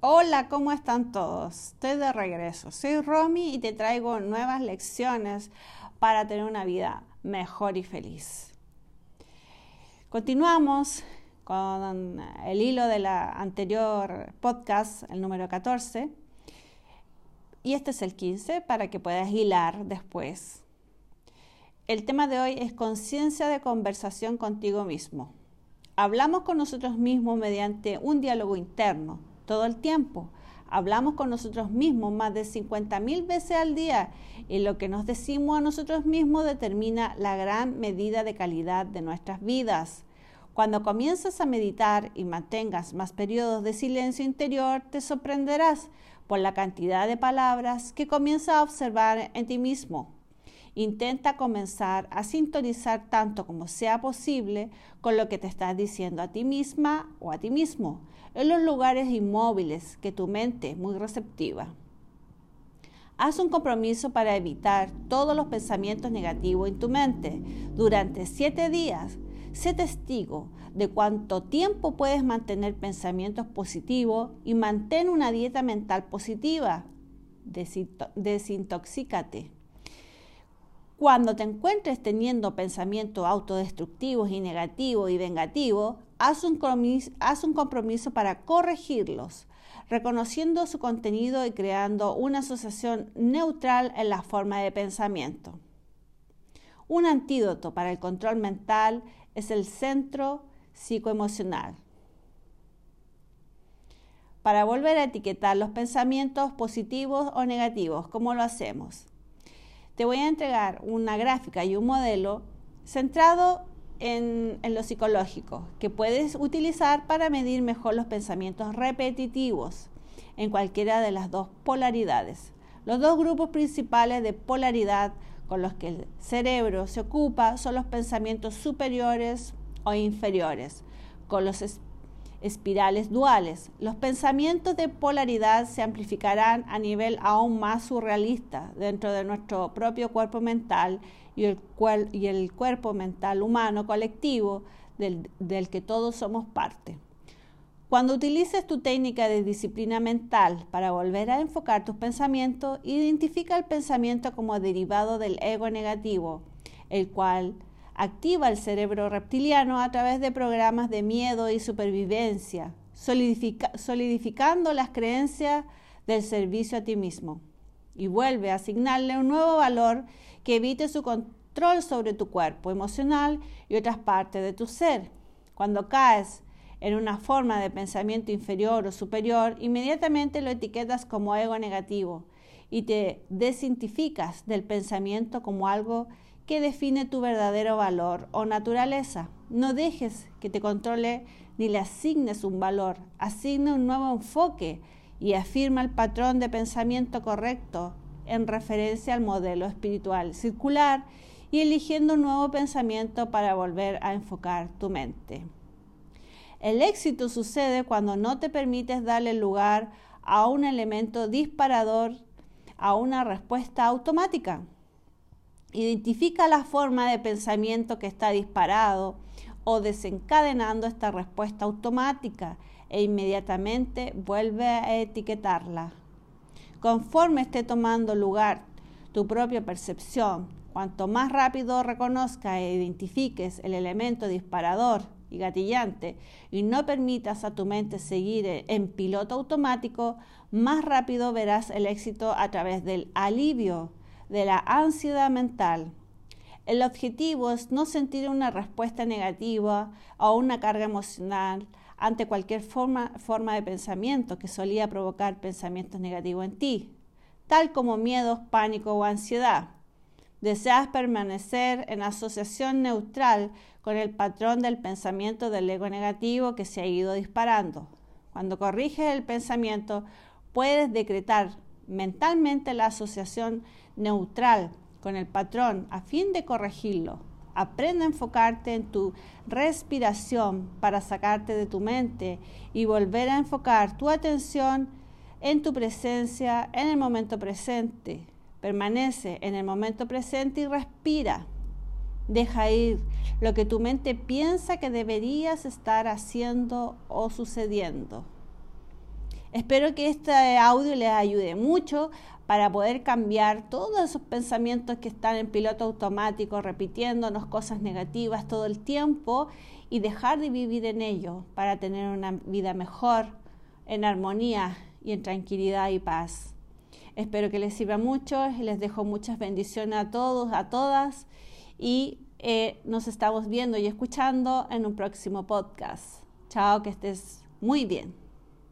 Hola, ¿cómo están todos? Estoy de regreso. Soy Romy y te traigo nuevas lecciones para tener una vida mejor y feliz. Continuamos con el hilo de la anterior podcast, el número 14. Y este es el 15 para que puedas hilar después. El tema de hoy es conciencia de conversación contigo mismo. Hablamos con nosotros mismos mediante un diálogo interno todo el tiempo. Hablamos con nosotros mismos más de 50 mil veces al día y lo que nos decimos a nosotros mismos determina la gran medida de calidad de nuestras vidas. Cuando comienzas a meditar y mantengas más periodos de silencio interior, te sorprenderás por la cantidad de palabras que comienzas a observar en ti mismo. Intenta comenzar a sintonizar tanto como sea posible con lo que te estás diciendo a ti misma o a ti mismo en los lugares inmóviles que tu mente es muy receptiva. Haz un compromiso para evitar todos los pensamientos negativos en tu mente durante siete días. Sé testigo de cuánto tiempo puedes mantener pensamientos positivos y mantén una dieta mental positiva. Desintoxícate. Cuando te encuentres teniendo pensamientos autodestructivos y negativos y vengativos, haz un, compromiso para corregirlos, reconociendo su contenido y creando una asociación neutral en la forma de pensamiento. Un antídoto para el control mental es el centro psicoemocional. Para volver a etiquetar los pensamientos positivos o negativos, ¿cómo lo hacemos? Te voy a entregar una gráfica y un modelo centrado en, lo psicológico que puedes utilizar para medir mejor los pensamientos repetitivos en cualquiera de las dos polaridades. Los dos grupos principales de polaridad con los que el cerebro se ocupa son los pensamientos superiores o inferiores, con los espirales duales. Los pensamientos de polaridad se amplificarán a nivel aún más surrealista dentro de nuestro propio cuerpo mental y el, cuerpo mental humano colectivo del, del que todos somos parte. Cuando utilices tu técnica de disciplina mental para volver a enfocar tus pensamientos, identifica el pensamiento como derivado del ego negativo, el cual activa el cerebro reptiliano a través de programas de miedo y supervivencia, solidificando las creencias del servicio a ti mismo. Y vuelve a asignarle un nuevo valor que evite su control sobre tu cuerpo emocional y otras partes de tu ser. Cuando caes en una forma de pensamiento inferior o superior, inmediatamente lo etiquetas como ego negativo y te desintificas del pensamiento como algo que define tu verdadero valor o naturaleza. No dejes que te controle ni le asignes un valor. Asigna un nuevo enfoque y afirma el patrón de pensamiento correcto en referencia al modelo espiritual circular y eligiendo un nuevo pensamiento para volver a enfocar tu mente. El éxito sucede cuando no te permites darle lugar a un elemento disparador, a una respuesta automática. Identifica la forma de pensamiento que está disparado o desencadenando esta respuesta automática e inmediatamente vuelve a etiquetarla. Conforme esté tomando lugar tu propia percepción, cuanto más rápido reconozca e identifiques el elemento disparador y gatillante y no permitas a tu mente seguir en piloto automático, más rápido verás el éxito a través del alivio de la ansiedad mental. El objetivo es no sentir una respuesta negativa o una carga emocional ante cualquier forma, forma de pensamiento que solía provocar pensamientos negativos en ti, tal como miedos, pánico o ansiedad. Deseas permanecer en asociación neutral con el patrón del pensamiento del ego negativo que se ha ido disparando. Cuando corriges el pensamiento, puedes decretar mentalmente la asociación neutral con el patrón a fin de corregirlo. Aprende a enfocarte en tu respiración para sacarte de tu mente y volver a enfocar tu atención en tu presencia en el momento presente. Permanece en el momento presente y respira. Deja ir lo que tu mente piensa que deberías estar haciendo o sucediendo. Espero que este audio les ayude mucho para poder cambiar todos esos pensamientos que están en piloto automático, repitiéndonos cosas negativas todo el tiempo y dejar de vivir en ello para tener una vida mejor, en armonía y en tranquilidad y paz. Espero que les sirva mucho y les dejo muchas bendiciones a todos, a todas y eh, nos estamos viendo y escuchando en un próximo podcast. Chao, que estés muy bien.